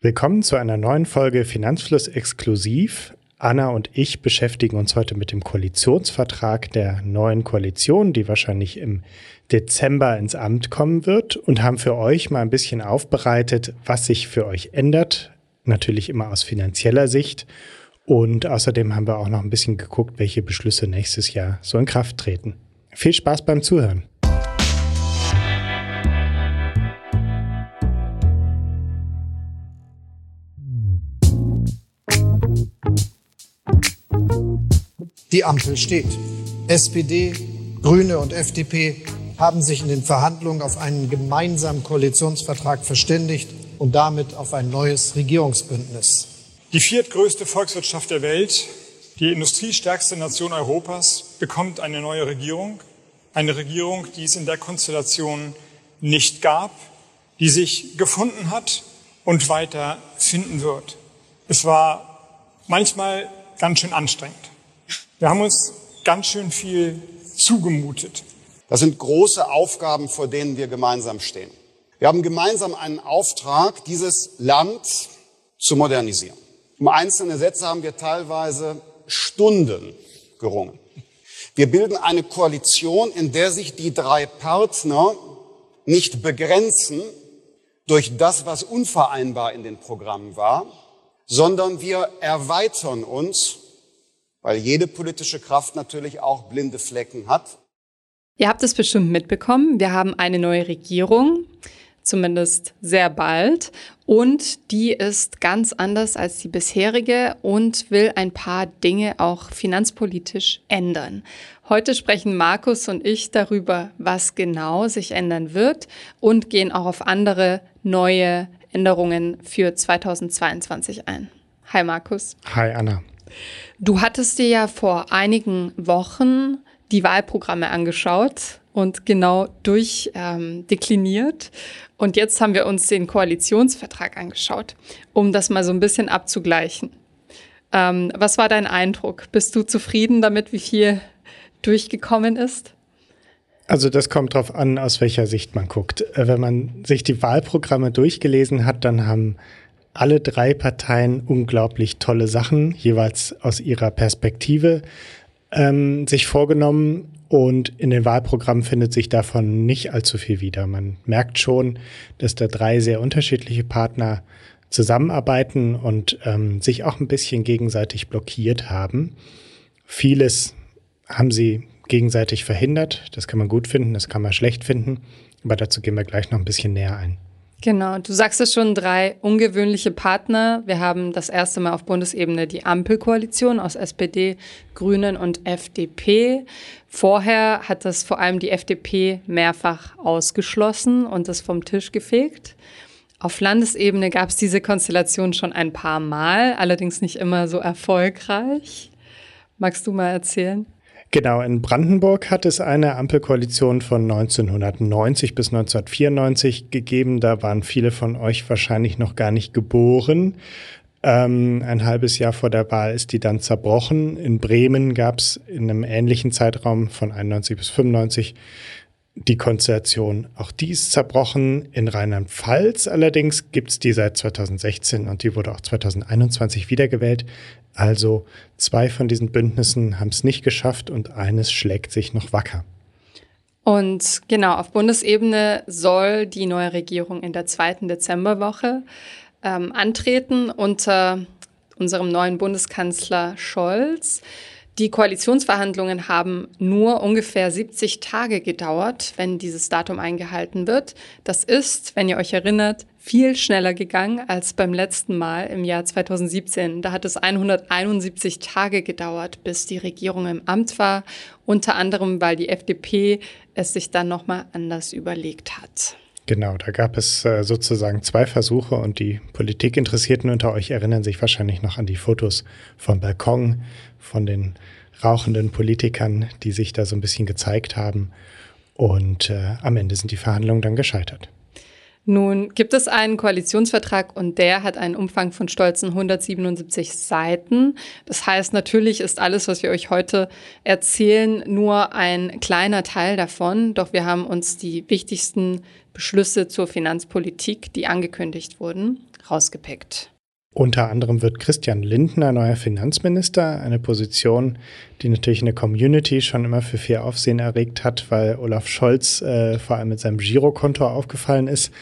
Willkommen zu einer neuen Folge Finanzfluss exklusiv. Anna und ich beschäftigen uns heute mit dem Koalitionsvertrag der neuen Koalition, die wahrscheinlich im Dezember ins Amt kommen wird und haben für euch mal ein bisschen aufbereitet, was sich für euch ändert. Natürlich immer aus finanzieller Sicht. Und außerdem haben wir auch noch ein bisschen geguckt, welche Beschlüsse nächstes Jahr so in Kraft treten. Viel Spaß beim Zuhören. Die Ampel steht. SPD, Grüne und FDP haben sich in den Verhandlungen auf einen gemeinsamen Koalitionsvertrag verständigt und damit auf ein neues Regierungsbündnis. Die viertgrößte Volkswirtschaft der Welt, die industriestärkste Nation Europas, bekommt eine neue Regierung. Eine Regierung, die es in der Konstellation nicht gab, die sich gefunden hat und weiter finden wird. Es war manchmal ganz schön anstrengend. Wir haben uns ganz schön viel zugemutet. Das sind große Aufgaben, vor denen wir gemeinsam stehen. Wir haben gemeinsam einen Auftrag, dieses Land zu modernisieren. Um einzelne Sätze haben wir teilweise Stunden gerungen. Wir bilden eine Koalition, in der sich die drei Partner nicht begrenzen durch das, was unvereinbar in den Programmen war, sondern wir erweitern uns weil jede politische Kraft natürlich auch blinde Flecken hat. Ihr habt es bestimmt mitbekommen, wir haben eine neue Regierung, zumindest sehr bald, und die ist ganz anders als die bisherige und will ein paar Dinge auch finanzpolitisch ändern. Heute sprechen Markus und ich darüber, was genau sich ändern wird und gehen auch auf andere neue Änderungen für 2022 ein. Hi Markus. Hi Anna. Du hattest dir ja vor einigen Wochen die Wahlprogramme angeschaut und genau durchdekliniert. Ähm, und jetzt haben wir uns den Koalitionsvertrag angeschaut, um das mal so ein bisschen abzugleichen. Ähm, was war dein Eindruck? Bist du zufrieden damit, wie viel durchgekommen ist? Also das kommt darauf an, aus welcher Sicht man guckt. Äh, wenn man sich die Wahlprogramme durchgelesen hat, dann haben alle drei Parteien unglaublich tolle Sachen, jeweils aus ihrer Perspektive, ähm, sich vorgenommen. Und in den Wahlprogrammen findet sich davon nicht allzu viel wieder. Man merkt schon, dass da drei sehr unterschiedliche Partner zusammenarbeiten und ähm, sich auch ein bisschen gegenseitig blockiert haben. Vieles haben sie gegenseitig verhindert. Das kann man gut finden, das kann man schlecht finden. Aber dazu gehen wir gleich noch ein bisschen näher ein. Genau, du sagst es schon, drei ungewöhnliche Partner. Wir haben das erste Mal auf Bundesebene die Ampelkoalition aus SPD, Grünen und FDP. Vorher hat das vor allem die FDP mehrfach ausgeschlossen und das vom Tisch gefegt. Auf Landesebene gab es diese Konstellation schon ein paar Mal, allerdings nicht immer so erfolgreich. Magst du mal erzählen? Genau, in Brandenburg hat es eine Ampelkoalition von 1990 bis 1994 gegeben. Da waren viele von euch wahrscheinlich noch gar nicht geboren. Ähm, ein halbes Jahr vor der Wahl ist die dann zerbrochen. In Bremen gab es in einem ähnlichen Zeitraum von 91 bis 95 die Konstellation. Auch die ist zerbrochen. In Rheinland-Pfalz allerdings gibt es die seit 2016 und die wurde auch 2021 wiedergewählt. Also zwei von diesen Bündnissen haben es nicht geschafft und eines schlägt sich noch wacker. Und genau, auf Bundesebene soll die neue Regierung in der zweiten Dezemberwoche ähm, antreten unter unserem neuen Bundeskanzler Scholz. Die Koalitionsverhandlungen haben nur ungefähr 70 Tage gedauert, wenn dieses Datum eingehalten wird. Das ist, wenn ihr euch erinnert, viel schneller gegangen als beim letzten Mal im Jahr 2017. Da hat es 171 Tage gedauert, bis die Regierung im Amt war, unter anderem weil die FDP es sich dann nochmal anders überlegt hat. Genau, da gab es äh, sozusagen zwei Versuche und die Politikinteressierten unter euch erinnern sich wahrscheinlich noch an die Fotos vom Balkon, von den rauchenden Politikern, die sich da so ein bisschen gezeigt haben. Und äh, am Ende sind die Verhandlungen dann gescheitert. Nun gibt es einen Koalitionsvertrag und der hat einen Umfang von stolzen 177 Seiten. Das heißt, natürlich ist alles, was wir euch heute erzählen, nur ein kleiner Teil davon. Doch wir haben uns die wichtigsten Beschlüsse zur Finanzpolitik, die angekündigt wurden, rausgepickt. Unter anderem wird Christian Lindner neuer Finanzminister, eine Position, die natürlich in der Community schon immer für viel Aufsehen erregt hat, weil Olaf Scholz äh, vor allem mit seinem Girokonto aufgefallen ist.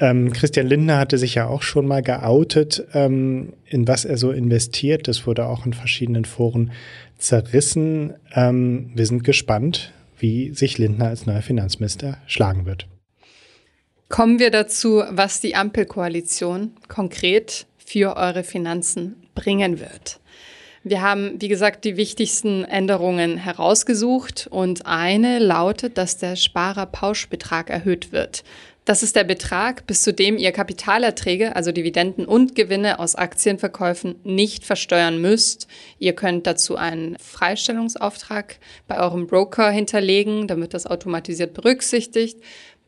Ähm, Christian Lindner hatte sich ja auch schon mal geoutet, ähm, in was er so investiert. Das wurde auch in verschiedenen Foren zerrissen. Ähm, wir sind gespannt, wie sich Lindner als neuer Finanzminister schlagen wird. Kommen wir dazu, was die Ampelkoalition konkret für eure Finanzen bringen wird. Wir haben, wie gesagt, die wichtigsten Änderungen herausgesucht und eine lautet, dass der Sparerpauschbetrag erhöht wird. Das ist der Betrag, bis zu dem ihr Kapitalerträge, also Dividenden und Gewinne aus Aktienverkäufen nicht versteuern müsst. Ihr könnt dazu einen Freistellungsauftrag bei eurem Broker hinterlegen, damit das automatisiert berücksichtigt.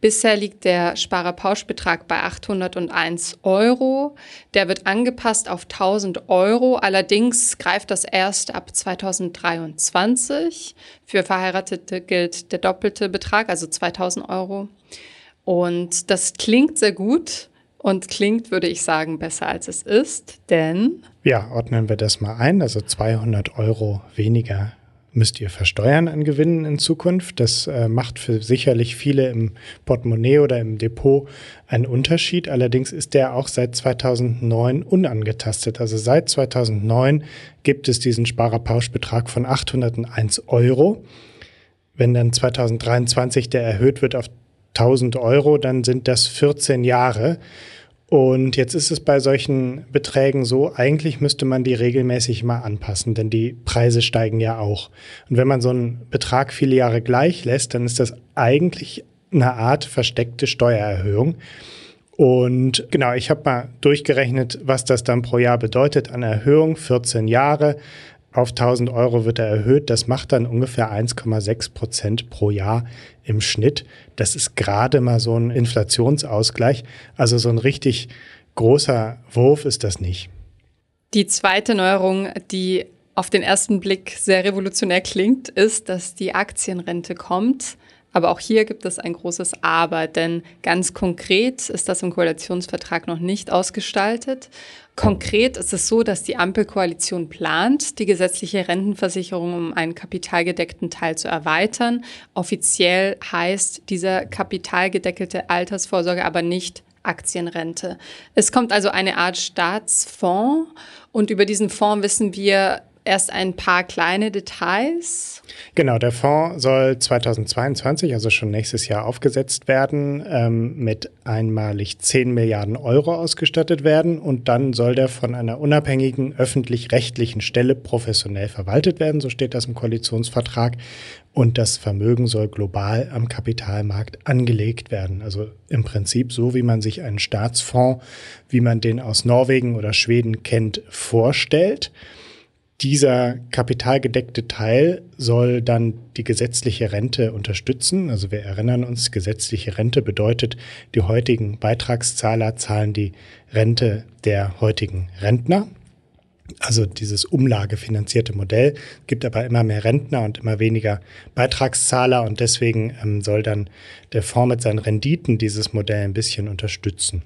Bisher liegt der Sparerpauschbetrag bei 801 Euro. Der wird angepasst auf 1000 Euro. Allerdings greift das erst ab 2023. Für Verheiratete gilt der doppelte Betrag, also 2000 Euro. Und das klingt sehr gut und klingt, würde ich sagen, besser als es ist, denn. Ja, ordnen wir das mal ein. Also 200 Euro weniger müsst ihr versteuern an Gewinnen in Zukunft. Das äh, macht für sicherlich viele im Portemonnaie oder im Depot einen Unterschied. Allerdings ist der auch seit 2009 unangetastet. Also seit 2009 gibt es diesen Sparerpauschbetrag von 801 Euro. Wenn dann 2023 der erhöht wird auf 1000 Euro, dann sind das 14 Jahre. Und jetzt ist es bei solchen Beträgen so, eigentlich müsste man die regelmäßig mal anpassen, denn die Preise steigen ja auch. Und wenn man so einen Betrag viele Jahre gleich lässt, dann ist das eigentlich eine Art versteckte Steuererhöhung. Und genau, ich habe mal durchgerechnet, was das dann pro Jahr bedeutet an Erhöhung. 14 Jahre auf 1000 Euro wird er erhöht. Das macht dann ungefähr 1,6 Prozent pro Jahr im Schnitt. Das ist gerade mal so ein Inflationsausgleich. Also so ein richtig großer Wurf ist das nicht. Die zweite Neuerung, die auf den ersten Blick sehr revolutionär klingt, ist, dass die Aktienrente kommt. Aber auch hier gibt es ein großes Aber, denn ganz konkret ist das im Koalitionsvertrag noch nicht ausgestaltet. Konkret ist es so, dass die Ampelkoalition plant, die gesetzliche Rentenversicherung um einen kapitalgedeckten Teil zu erweitern. Offiziell heißt dieser kapitalgedeckelte Altersvorsorge aber nicht Aktienrente. Es kommt also eine Art Staatsfonds und über diesen Fonds wissen wir erst ein paar kleine Details. Genau, der Fonds soll 2022, also schon nächstes Jahr, aufgesetzt werden, ähm, mit einmalig 10 Milliarden Euro ausgestattet werden und dann soll der von einer unabhängigen öffentlich-rechtlichen Stelle professionell verwaltet werden, so steht das im Koalitionsvertrag. Und das Vermögen soll global am Kapitalmarkt angelegt werden. Also im Prinzip so, wie man sich einen Staatsfonds, wie man den aus Norwegen oder Schweden kennt, vorstellt. Dieser kapitalgedeckte Teil soll dann die gesetzliche Rente unterstützen. Also wir erinnern uns, gesetzliche Rente bedeutet, die heutigen Beitragszahler zahlen die Rente der heutigen Rentner. Also dieses umlagefinanzierte Modell gibt aber immer mehr Rentner und immer weniger Beitragszahler und deswegen ähm, soll dann der Fonds mit seinen Renditen dieses Modell ein bisschen unterstützen.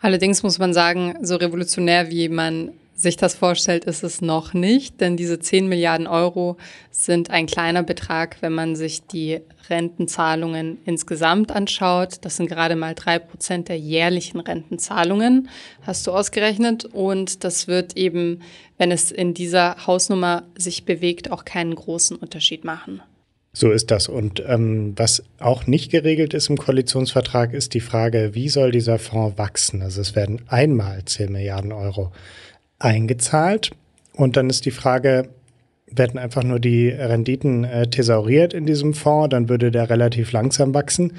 Allerdings muss man sagen, so revolutionär wie man sich das vorstellt, ist es noch nicht, denn diese 10 Milliarden Euro sind ein kleiner Betrag, wenn man sich die Rentenzahlungen insgesamt anschaut. Das sind gerade mal drei Prozent der jährlichen Rentenzahlungen, hast du ausgerechnet. Und das wird eben, wenn es in dieser Hausnummer sich bewegt, auch keinen großen Unterschied machen. So ist das. Und ähm, was auch nicht geregelt ist im Koalitionsvertrag, ist die Frage, wie soll dieser Fonds wachsen? Also es werden einmal 10 Milliarden Euro eingezahlt. Und dann ist die Frage, werden einfach nur die Renditen äh, thesauriert in diesem Fonds, dann würde der relativ langsam wachsen.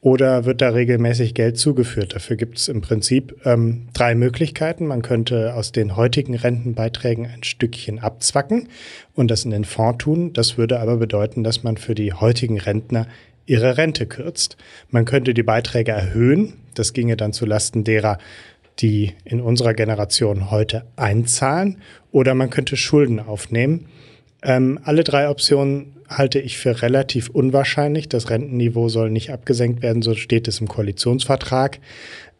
Oder wird da regelmäßig Geld zugeführt? Dafür gibt es im Prinzip ähm, drei Möglichkeiten. Man könnte aus den heutigen Rentenbeiträgen ein Stückchen abzwacken und das in den Fonds tun. Das würde aber bedeuten, dass man für die heutigen Rentner ihre Rente kürzt. Man könnte die Beiträge erhöhen. Das ginge dann zu Lasten derer, die in unserer Generation heute einzahlen, oder man könnte Schulden aufnehmen. Ähm, alle drei Optionen halte ich für relativ unwahrscheinlich. Das Rentenniveau soll nicht abgesenkt werden, so steht es im Koalitionsvertrag.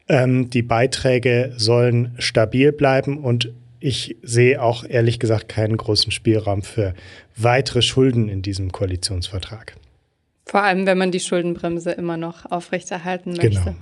Ähm, die Beiträge sollen stabil bleiben und ich sehe auch ehrlich gesagt keinen großen Spielraum für weitere Schulden in diesem Koalitionsvertrag. Vor allem, wenn man die Schuldenbremse immer noch aufrechterhalten möchte. Genau.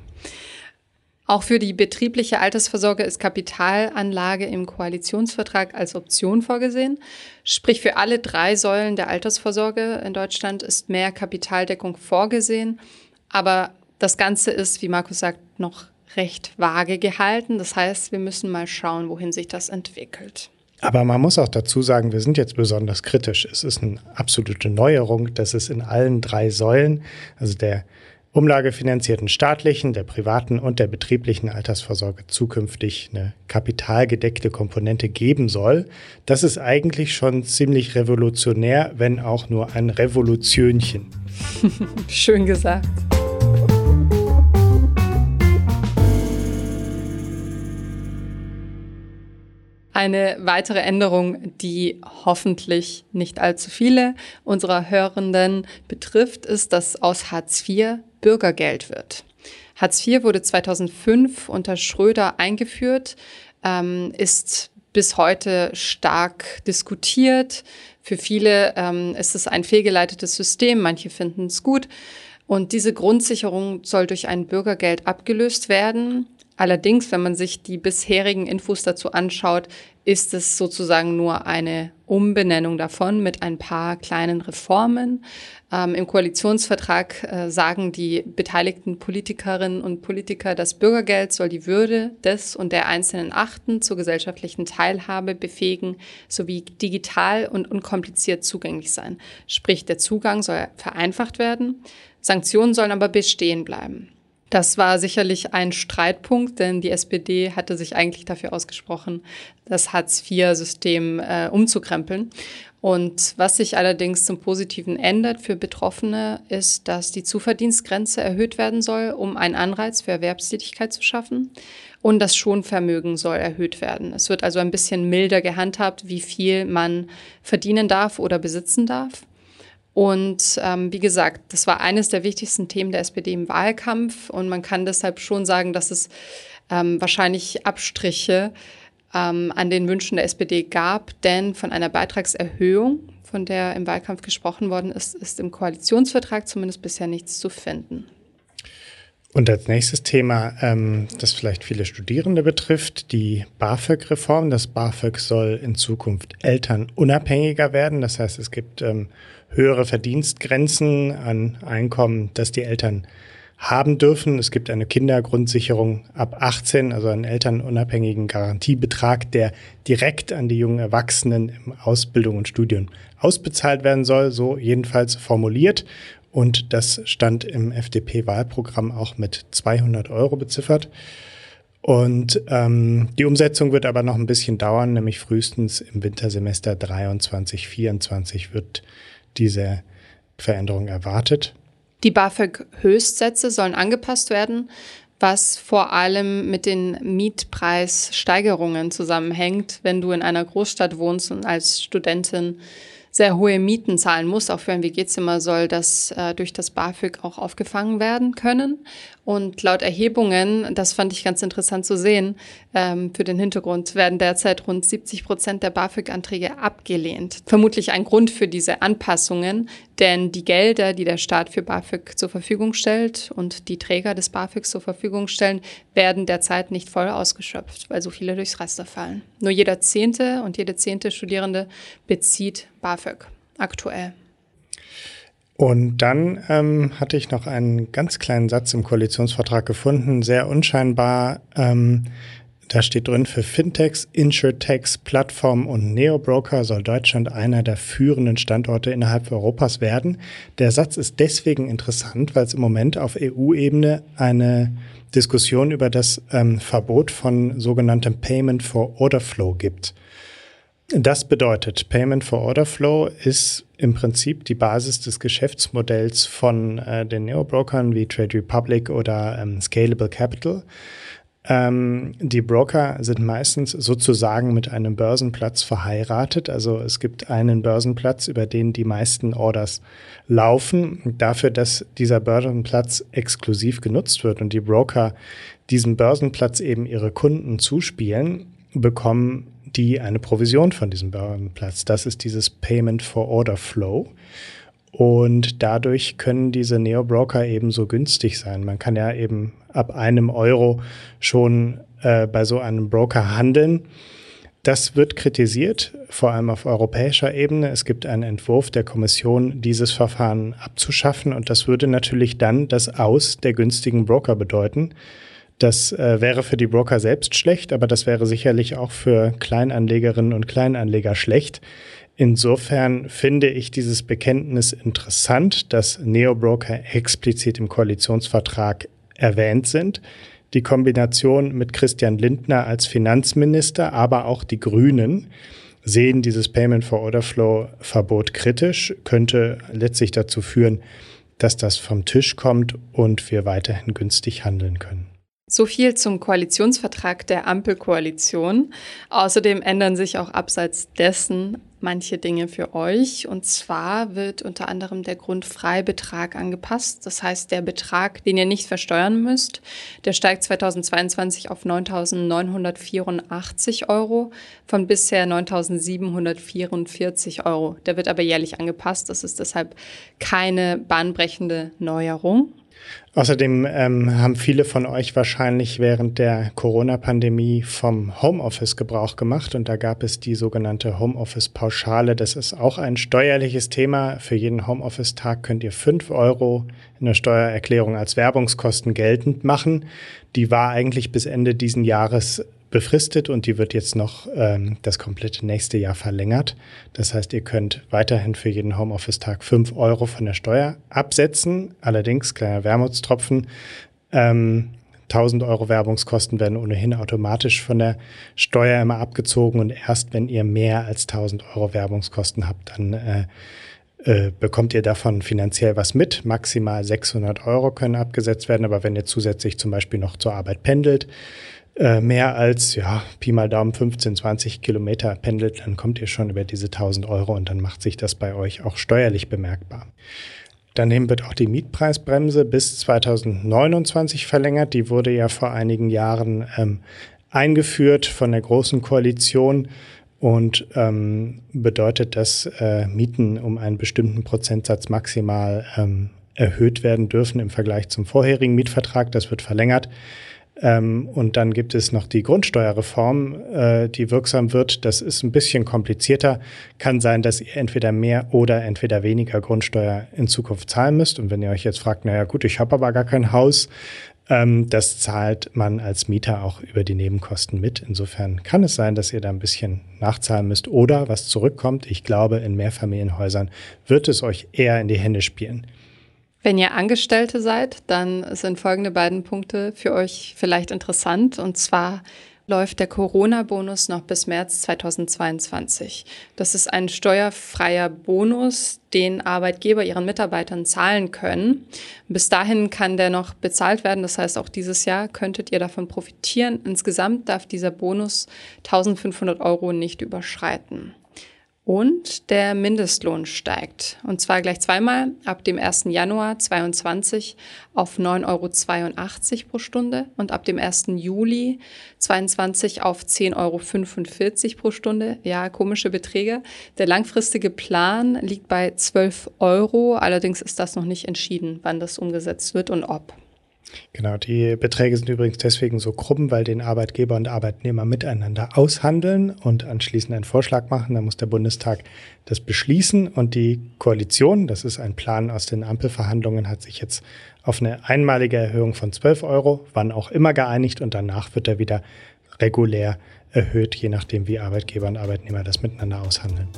Auch für die betriebliche Altersvorsorge ist Kapitalanlage im Koalitionsvertrag als Option vorgesehen. Sprich, für alle drei Säulen der Altersvorsorge in Deutschland ist mehr Kapitaldeckung vorgesehen. Aber das Ganze ist, wie Markus sagt, noch recht vage gehalten. Das heißt, wir müssen mal schauen, wohin sich das entwickelt. Aber man muss auch dazu sagen, wir sind jetzt besonders kritisch. Es ist eine absolute Neuerung, dass es in allen drei Säulen, also der umlagefinanzierten staatlichen, der privaten und der betrieblichen Altersvorsorge zukünftig eine kapitalgedeckte Komponente geben soll. Das ist eigentlich schon ziemlich revolutionär, wenn auch nur ein Revolutionchen. Schön gesagt. Eine weitere Änderung, die hoffentlich nicht allzu viele unserer Hörenden betrifft, ist, dass aus Hartz IV Bürgergeld wird. Hartz IV wurde 2005 unter Schröder eingeführt, ähm, ist bis heute stark diskutiert. Für viele ähm, ist es ein fehlgeleitetes System, manche finden es gut. Und diese Grundsicherung soll durch ein Bürgergeld abgelöst werden. Allerdings, wenn man sich die bisherigen Infos dazu anschaut, ist es sozusagen nur eine Umbenennung davon mit ein paar kleinen Reformen. Ähm, Im Koalitionsvertrag äh, sagen die beteiligten Politikerinnen und Politiker, das Bürgergeld soll die Würde des und der Einzelnen achten, zur gesellschaftlichen Teilhabe befähigen, sowie digital und unkompliziert zugänglich sein. Sprich, der Zugang soll vereinfacht werden, Sanktionen sollen aber bestehen bleiben. Das war sicherlich ein Streitpunkt, denn die SPD hatte sich eigentlich dafür ausgesprochen, das Hartz-IV-System äh, umzukrempeln. Und was sich allerdings zum Positiven ändert für Betroffene, ist, dass die Zuverdienstgrenze erhöht werden soll, um einen Anreiz für Erwerbstätigkeit zu schaffen. Und das Schonvermögen soll erhöht werden. Es wird also ein bisschen milder gehandhabt, wie viel man verdienen darf oder besitzen darf. Und ähm, wie gesagt, das war eines der wichtigsten Themen der SPD im Wahlkampf. Und man kann deshalb schon sagen, dass es ähm, wahrscheinlich Abstriche ähm, an den Wünschen der SPD gab. Denn von einer Beitragserhöhung, von der im Wahlkampf gesprochen worden ist, ist im Koalitionsvertrag zumindest bisher nichts zu finden. Und als nächstes Thema, ähm, das vielleicht viele Studierende betrifft, die BAföG-Reform. Das BAföG soll in Zukunft elternunabhängiger werden. Das heißt, es gibt ähm, höhere Verdienstgrenzen an Einkommen, das die Eltern haben dürfen. Es gibt eine Kindergrundsicherung ab 18, also einen elternunabhängigen Garantiebetrag, der direkt an die jungen Erwachsenen im Ausbildung und Studium ausbezahlt werden soll, so jedenfalls formuliert. Und das stand im FDP-Wahlprogramm auch mit 200 Euro beziffert. Und ähm, die Umsetzung wird aber noch ein bisschen dauern, nämlich frühestens im Wintersemester 23, 24 wird diese Veränderung erwartet. Die BAföG-Höchstsätze sollen angepasst werden, was vor allem mit den Mietpreissteigerungen zusammenhängt. Wenn du in einer Großstadt wohnst und als Studentin sehr hohe Mieten zahlen muss, auch für ein WG-Zimmer, soll das äh, durch das BAföG auch aufgefangen werden können. Und laut Erhebungen, das fand ich ganz interessant zu sehen, ähm, für den Hintergrund werden derzeit rund 70 Prozent der BAföG-Anträge abgelehnt. Vermutlich ein Grund für diese Anpassungen, denn die Gelder, die der Staat für BAföG zur Verfügung stellt und die Träger des BAföG zur Verfügung stellen, werden derzeit nicht voll ausgeschöpft, weil so viele durchs Raster fallen. Nur jeder zehnte und jede zehnte Studierende bezieht BAföG aktuell. Und dann ähm, hatte ich noch einen ganz kleinen Satz im Koalitionsvertrag gefunden, sehr unscheinbar. Ähm, da steht drin, für Fintechs, Insurtechs, Plattformen und Neobroker soll Deutschland einer der führenden Standorte innerhalb Europas werden. Der Satz ist deswegen interessant, weil es im Moment auf EU-Ebene eine Diskussion über das ähm, Verbot von sogenanntem Payment for Order Flow gibt. Das bedeutet, Payment for Order Flow ist im Prinzip die Basis des Geschäftsmodells von äh, den Neobrokern wie Trade Republic oder ähm, Scalable Capital. Ähm, die Broker sind meistens sozusagen mit einem Börsenplatz verheiratet. Also es gibt einen Börsenplatz, über den die meisten Orders laufen. Dafür, dass dieser Börsenplatz exklusiv genutzt wird und die Broker diesen Börsenplatz eben ihre Kunden zuspielen, bekommen die eine Provision von diesem Börsenplatz. Das ist dieses Payment for Order Flow. Und dadurch können diese Neo-Broker eben so günstig sein. Man kann ja eben ab einem Euro schon äh, bei so einem Broker handeln. Das wird kritisiert, vor allem auf europäischer Ebene. Es gibt einen Entwurf der Kommission, dieses Verfahren abzuschaffen. Und das würde natürlich dann das Aus der günstigen Broker bedeuten. Das äh, wäre für die Broker selbst schlecht, aber das wäre sicherlich auch für Kleinanlegerinnen und Kleinanleger schlecht. Insofern finde ich dieses Bekenntnis interessant, dass Neobroker explizit im Koalitionsvertrag erwähnt sind. Die Kombination mit Christian Lindner als Finanzminister, aber auch die Grünen sehen dieses Payment for Order Flow Verbot kritisch, könnte letztlich dazu führen, dass das vom Tisch kommt und wir weiterhin günstig handeln können. So viel zum Koalitionsvertrag der Ampelkoalition. Außerdem ändern sich auch abseits dessen manche Dinge für euch. Und zwar wird unter anderem der Grundfreibetrag angepasst. Das heißt, der Betrag, den ihr nicht versteuern müsst, der steigt 2022 auf 9.984 Euro von bisher 9.744 Euro. Der wird aber jährlich angepasst. Das ist deshalb keine bahnbrechende Neuerung. Außerdem ähm, haben viele von euch wahrscheinlich während der Corona-Pandemie vom Homeoffice Gebrauch gemacht und da gab es die sogenannte Homeoffice-Pauschale. Das ist auch ein steuerliches Thema. Für jeden Homeoffice-Tag könnt ihr fünf Euro in der Steuererklärung als Werbungskosten geltend machen. Die war eigentlich bis Ende diesen Jahres befristet und die wird jetzt noch ähm, das komplette nächste Jahr verlängert. Das heißt, ihr könnt weiterhin für jeden Homeoffice-Tag fünf Euro von der Steuer absetzen. Allerdings, kleiner Wermutstropfen, ähm, 1000 Euro Werbungskosten werden ohnehin automatisch von der Steuer immer abgezogen und erst wenn ihr mehr als 1000 Euro Werbungskosten habt, dann äh, äh, bekommt ihr davon finanziell was mit. Maximal 600 Euro können abgesetzt werden, aber wenn ihr zusätzlich zum Beispiel noch zur Arbeit pendelt, äh, mehr als, ja, Pi mal Daumen 15, 20 Kilometer pendelt, dann kommt ihr schon über diese 1000 Euro und dann macht sich das bei euch auch steuerlich bemerkbar. Daneben wird auch die Mietpreisbremse bis 2029 verlängert. Die wurde ja vor einigen Jahren ähm, eingeführt von der Großen Koalition und ähm, bedeutet, dass äh, Mieten um einen bestimmten Prozentsatz maximal ähm, erhöht werden dürfen im Vergleich zum vorherigen Mietvertrag. Das wird verlängert. Ähm, und dann gibt es noch die Grundsteuerreform, äh, die wirksam wird. Das ist ein bisschen komplizierter. Kann sein, dass ihr entweder mehr oder entweder weniger Grundsteuer in Zukunft zahlen müsst. Und wenn ihr euch jetzt fragt, naja gut, ich habe aber gar kein Haus, ähm, das zahlt man als Mieter auch über die Nebenkosten mit. Insofern kann es sein, dass ihr da ein bisschen nachzahlen müsst oder was zurückkommt. Ich glaube, in Mehrfamilienhäusern wird es euch eher in die Hände spielen. Wenn ihr Angestellte seid, dann sind folgende beiden Punkte für euch vielleicht interessant. Und zwar läuft der Corona-Bonus noch bis März 2022. Das ist ein steuerfreier Bonus, den Arbeitgeber ihren Mitarbeitern zahlen können. Bis dahin kann der noch bezahlt werden. Das heißt, auch dieses Jahr könntet ihr davon profitieren. Insgesamt darf dieser Bonus 1500 Euro nicht überschreiten. Und der Mindestlohn steigt. Und zwar gleich zweimal ab dem 1. Januar 2022 auf 9,82 Euro pro Stunde und ab dem 1. Juli 2022 auf 10,45 Euro pro Stunde. Ja, komische Beträge. Der langfristige Plan liegt bei 12 Euro. Allerdings ist das noch nicht entschieden, wann das umgesetzt wird und ob. Genau, die Beträge sind übrigens deswegen so krumm, weil den Arbeitgeber und Arbeitnehmer miteinander aushandeln und anschließend einen Vorschlag machen. Da muss der Bundestag das beschließen und die Koalition, das ist ein Plan aus den Ampelverhandlungen, hat sich jetzt auf eine einmalige Erhöhung von 12 Euro, wann auch immer geeinigt und danach wird er wieder regulär erhöht, je nachdem, wie Arbeitgeber und Arbeitnehmer das miteinander aushandeln.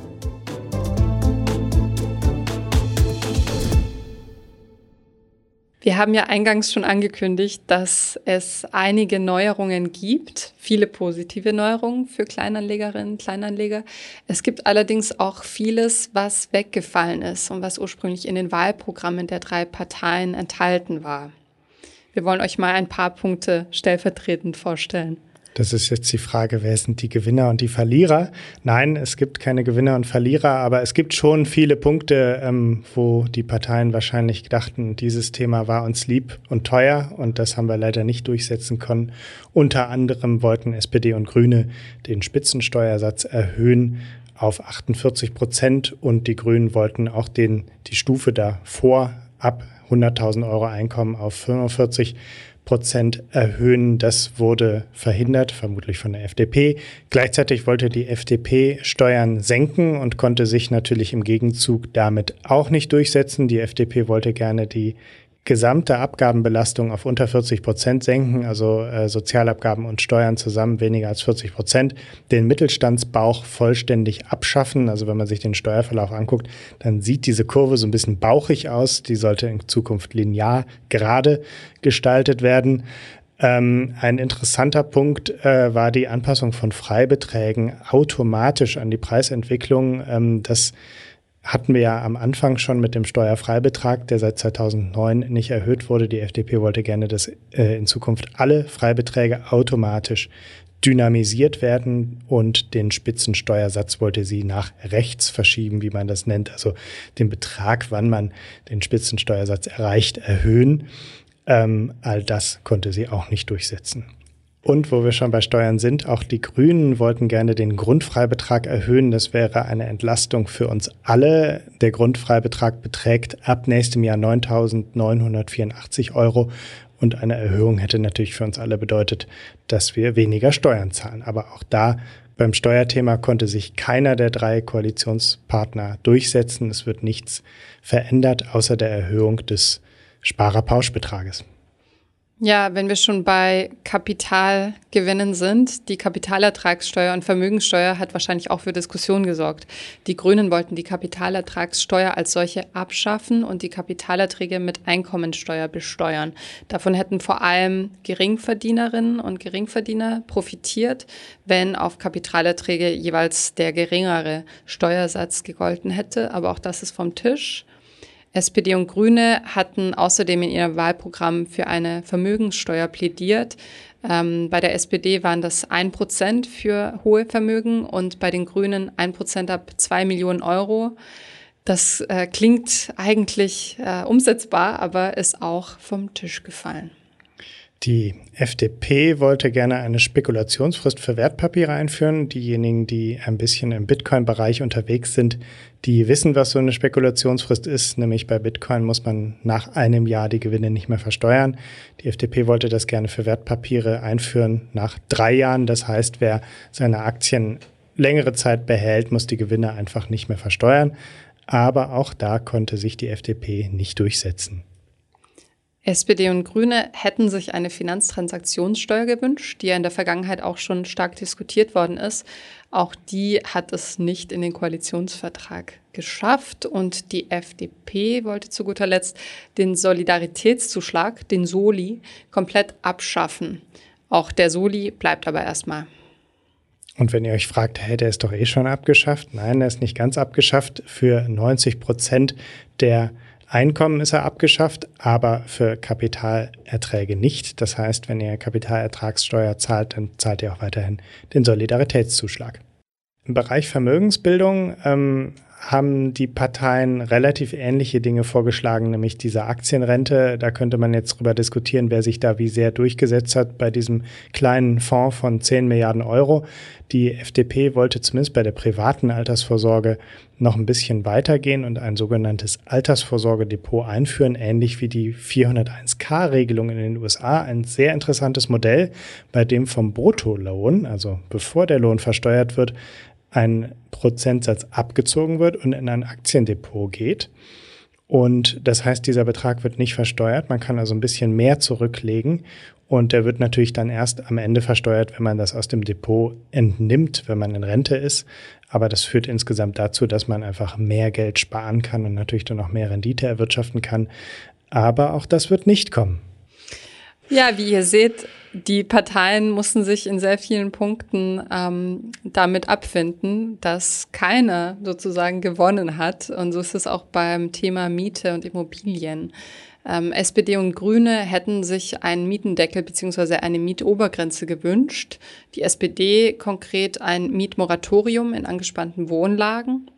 Wir haben ja eingangs schon angekündigt, dass es einige Neuerungen gibt, viele positive Neuerungen für Kleinanlegerinnen, Kleinanleger. Es gibt allerdings auch vieles, was weggefallen ist und was ursprünglich in den Wahlprogrammen der drei Parteien enthalten war. Wir wollen euch mal ein paar Punkte stellvertretend vorstellen. Das ist jetzt die Frage, wer sind die Gewinner und die Verlierer? Nein, es gibt keine Gewinner und Verlierer, aber es gibt schon viele Punkte, ähm, wo die Parteien wahrscheinlich dachten, dieses Thema war uns lieb und teuer und das haben wir leider nicht durchsetzen können. Unter anderem wollten SPD und Grüne den Spitzensteuersatz erhöhen auf 48 Prozent und die Grünen wollten auch den, die Stufe davor ab 100.000 Euro Einkommen auf 45 Prozent erhöhen. Das wurde verhindert, vermutlich von der FDP. Gleichzeitig wollte die FDP Steuern senken und konnte sich natürlich im Gegenzug damit auch nicht durchsetzen. Die FDP wollte gerne die gesamte Abgabenbelastung auf unter 40 Prozent senken, also äh, Sozialabgaben und Steuern zusammen weniger als 40 Prozent, den Mittelstandsbauch vollständig abschaffen. Also wenn man sich den Steuerverlauf anguckt, dann sieht diese Kurve so ein bisschen bauchig aus. Die sollte in Zukunft linear gerade gestaltet werden. Ähm, ein interessanter Punkt äh, war die Anpassung von Freibeträgen automatisch an die Preisentwicklung. Ähm, das hatten wir ja am Anfang schon mit dem Steuerfreibetrag, der seit 2009 nicht erhöht wurde. Die FDP wollte gerne, dass äh, in Zukunft alle Freibeträge automatisch dynamisiert werden und den Spitzensteuersatz wollte sie nach rechts verschieben, wie man das nennt, also den Betrag, wann man den Spitzensteuersatz erreicht, erhöhen. Ähm, all das konnte sie auch nicht durchsetzen. Und wo wir schon bei Steuern sind, auch die Grünen wollten gerne den Grundfreibetrag erhöhen. Das wäre eine Entlastung für uns alle. Der Grundfreibetrag beträgt ab nächstem Jahr 9.984 Euro. Und eine Erhöhung hätte natürlich für uns alle bedeutet, dass wir weniger Steuern zahlen. Aber auch da beim Steuerthema konnte sich keiner der drei Koalitionspartner durchsetzen. Es wird nichts verändert, außer der Erhöhung des Sparerpauschbetrages. Ja, wenn wir schon bei Kapitalgewinnen sind, die Kapitalertragssteuer und Vermögenssteuer hat wahrscheinlich auch für Diskussionen gesorgt. Die Grünen wollten die Kapitalertragssteuer als solche abschaffen und die Kapitalerträge mit Einkommensteuer besteuern. Davon hätten vor allem Geringverdienerinnen und Geringverdiener profitiert, wenn auf Kapitalerträge jeweils der geringere Steuersatz gegolten hätte. Aber auch das ist vom Tisch. SPD und Grüne hatten außerdem in ihrem Wahlprogramm für eine Vermögenssteuer plädiert. Ähm, bei der SPD waren das ein Prozent für hohe Vermögen und bei den Grünen ein Prozent ab zwei Millionen Euro. Das äh, klingt eigentlich äh, umsetzbar, aber ist auch vom Tisch gefallen. Die FDP wollte gerne eine Spekulationsfrist für Wertpapiere einführen. Diejenigen, die ein bisschen im Bitcoin-Bereich unterwegs sind, die wissen, was so eine Spekulationsfrist ist. Nämlich bei Bitcoin muss man nach einem Jahr die Gewinne nicht mehr versteuern. Die FDP wollte das gerne für Wertpapiere einführen nach drei Jahren. Das heißt, wer seine Aktien längere Zeit behält, muss die Gewinne einfach nicht mehr versteuern. Aber auch da konnte sich die FDP nicht durchsetzen. SPD und Grüne hätten sich eine Finanztransaktionssteuer gewünscht, die ja in der Vergangenheit auch schon stark diskutiert worden ist. Auch die hat es nicht in den Koalitionsvertrag geschafft und die FDP wollte zu guter Letzt den Solidaritätszuschlag, den Soli, komplett abschaffen. Auch der Soli bleibt aber erstmal. Und wenn ihr euch fragt, hey, der ist doch eh schon abgeschafft. Nein, der ist nicht ganz abgeschafft. Für 90 Prozent der Einkommen ist er abgeschafft, aber für Kapitalerträge nicht. Das heißt, wenn ihr Kapitalertragssteuer zahlt, dann zahlt ihr auch weiterhin den Solidaritätszuschlag. Im Bereich Vermögensbildung ähm, haben die Parteien relativ ähnliche Dinge vorgeschlagen, nämlich diese Aktienrente. Da könnte man jetzt drüber diskutieren, wer sich da wie sehr durchgesetzt hat bei diesem kleinen Fonds von 10 Milliarden Euro. Die FDP wollte zumindest bei der privaten Altersvorsorge noch ein bisschen weitergehen und ein sogenanntes Altersvorsorgedepot einführen, ähnlich wie die 401k-Regelung in den USA. Ein sehr interessantes Modell, bei dem vom Bruttolohn, also bevor der Lohn versteuert wird, ein Prozentsatz abgezogen wird und in ein Aktiendepot geht. Und das heißt, dieser Betrag wird nicht versteuert. Man kann also ein bisschen mehr zurücklegen. Und der wird natürlich dann erst am Ende versteuert, wenn man das aus dem Depot entnimmt, wenn man in Rente ist. Aber das führt insgesamt dazu, dass man einfach mehr Geld sparen kann und natürlich dann auch mehr Rendite erwirtschaften kann. Aber auch das wird nicht kommen. Ja, wie ihr seht, die Parteien mussten sich in sehr vielen Punkten ähm, damit abfinden, dass keiner sozusagen gewonnen hat. Und so ist es auch beim Thema Miete und Immobilien. Ähm, SPD und Grüne hätten sich einen Mietendeckel beziehungsweise eine Mietobergrenze gewünscht. Die SPD konkret ein Mietmoratorium in angespannten Wohnlagen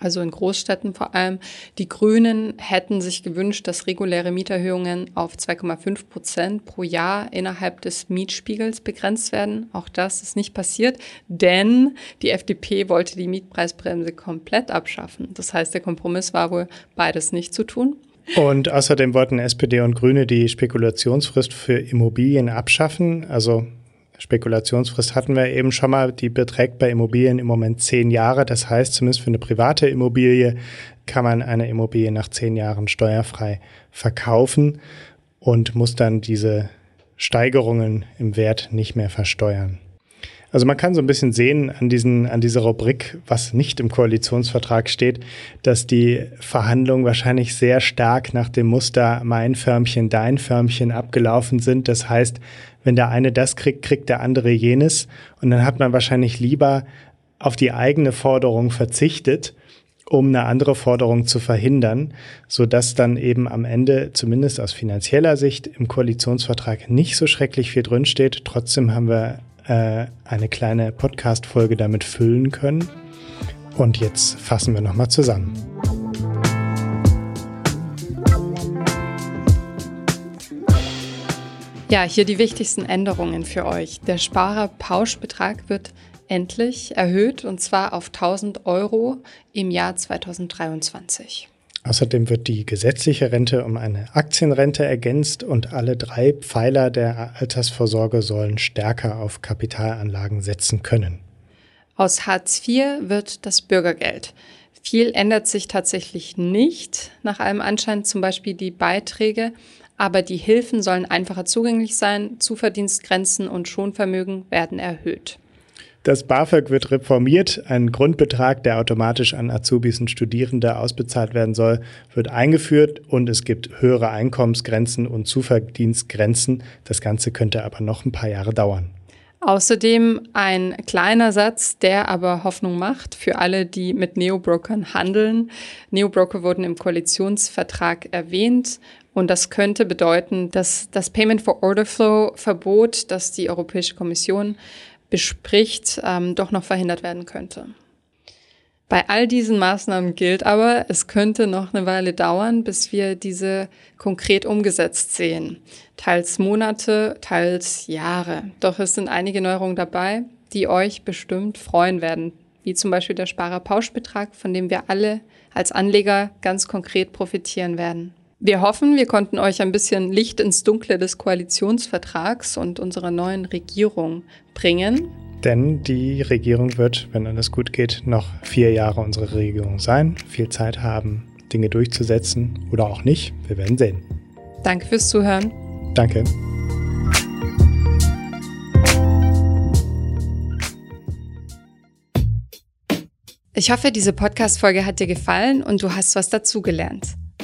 also in Großstädten vor allem. Die Grünen hätten sich gewünscht, dass reguläre Mieterhöhungen auf 2,5 Prozent pro Jahr innerhalb des Mietspiegels begrenzt werden. Auch das ist nicht passiert, denn die FDP wollte die Mietpreisbremse komplett abschaffen. Das heißt, der Kompromiss war wohl, beides nicht zu tun. Und außerdem wollten SPD und Grüne die Spekulationsfrist für Immobilien abschaffen. Also Spekulationsfrist hatten wir eben schon mal, die beträgt bei Immobilien im Moment zehn Jahre. Das heißt, zumindest für eine private Immobilie kann man eine Immobilie nach zehn Jahren steuerfrei verkaufen und muss dann diese Steigerungen im Wert nicht mehr versteuern. Also man kann so ein bisschen sehen an, diesen, an dieser Rubrik, was nicht im Koalitionsvertrag steht, dass die Verhandlungen wahrscheinlich sehr stark nach dem Muster mein Förmchen, dein Förmchen abgelaufen sind. Das heißt, wenn der eine das kriegt, kriegt der andere jenes. Und dann hat man wahrscheinlich lieber auf die eigene Forderung verzichtet, um eine andere Forderung zu verhindern, so dass dann eben am Ende zumindest aus finanzieller Sicht im Koalitionsvertrag nicht so schrecklich viel drinsteht. Trotzdem haben wir äh, eine kleine Podcast-Folge damit füllen können. Und jetzt fassen wir nochmal zusammen. Ja, hier die wichtigsten Änderungen für euch. Der Sparerpauschbetrag wird endlich erhöht und zwar auf 1000 Euro im Jahr 2023. Außerdem wird die gesetzliche Rente um eine Aktienrente ergänzt und alle drei Pfeiler der Altersvorsorge sollen stärker auf Kapitalanlagen setzen können. Aus Hartz IV wird das Bürgergeld. Viel ändert sich tatsächlich nicht, nach allem Anschein zum Beispiel die Beiträge, aber die Hilfen sollen einfacher zugänglich sein, Zuverdienstgrenzen und Schonvermögen werden erhöht. Das BAföG wird reformiert. Ein Grundbetrag, der automatisch an Azubis und Studierende ausbezahlt werden soll, wird eingeführt und es gibt höhere Einkommensgrenzen und Zuverdienstgrenzen. Das Ganze könnte aber noch ein paar Jahre dauern. Außerdem ein kleiner Satz, der aber Hoffnung macht für alle, die mit Neobrokern handeln. Neobroker wurden im Koalitionsvertrag erwähnt und das könnte bedeuten, dass das Payment for Order Flow Verbot, das die Europäische Kommission bespricht, ähm, doch noch verhindert werden könnte. Bei all diesen Maßnahmen gilt aber, es könnte noch eine Weile dauern, bis wir diese konkret umgesetzt sehen. Teils Monate, teils Jahre. Doch es sind einige Neuerungen dabei, die euch bestimmt freuen werden, wie zum Beispiel der Sparerpauschbetrag, von dem wir alle als Anleger ganz konkret profitieren werden. Wir hoffen, wir konnten euch ein bisschen Licht ins Dunkle des Koalitionsvertrags und unserer neuen Regierung bringen. Denn die Regierung wird, wenn alles gut geht, noch vier Jahre unsere Regierung sein, viel Zeit haben, Dinge durchzusetzen oder auch nicht. Wir werden sehen. Danke fürs Zuhören. Danke. Ich hoffe, diese Podcast-Folge hat dir gefallen und du hast was dazugelernt.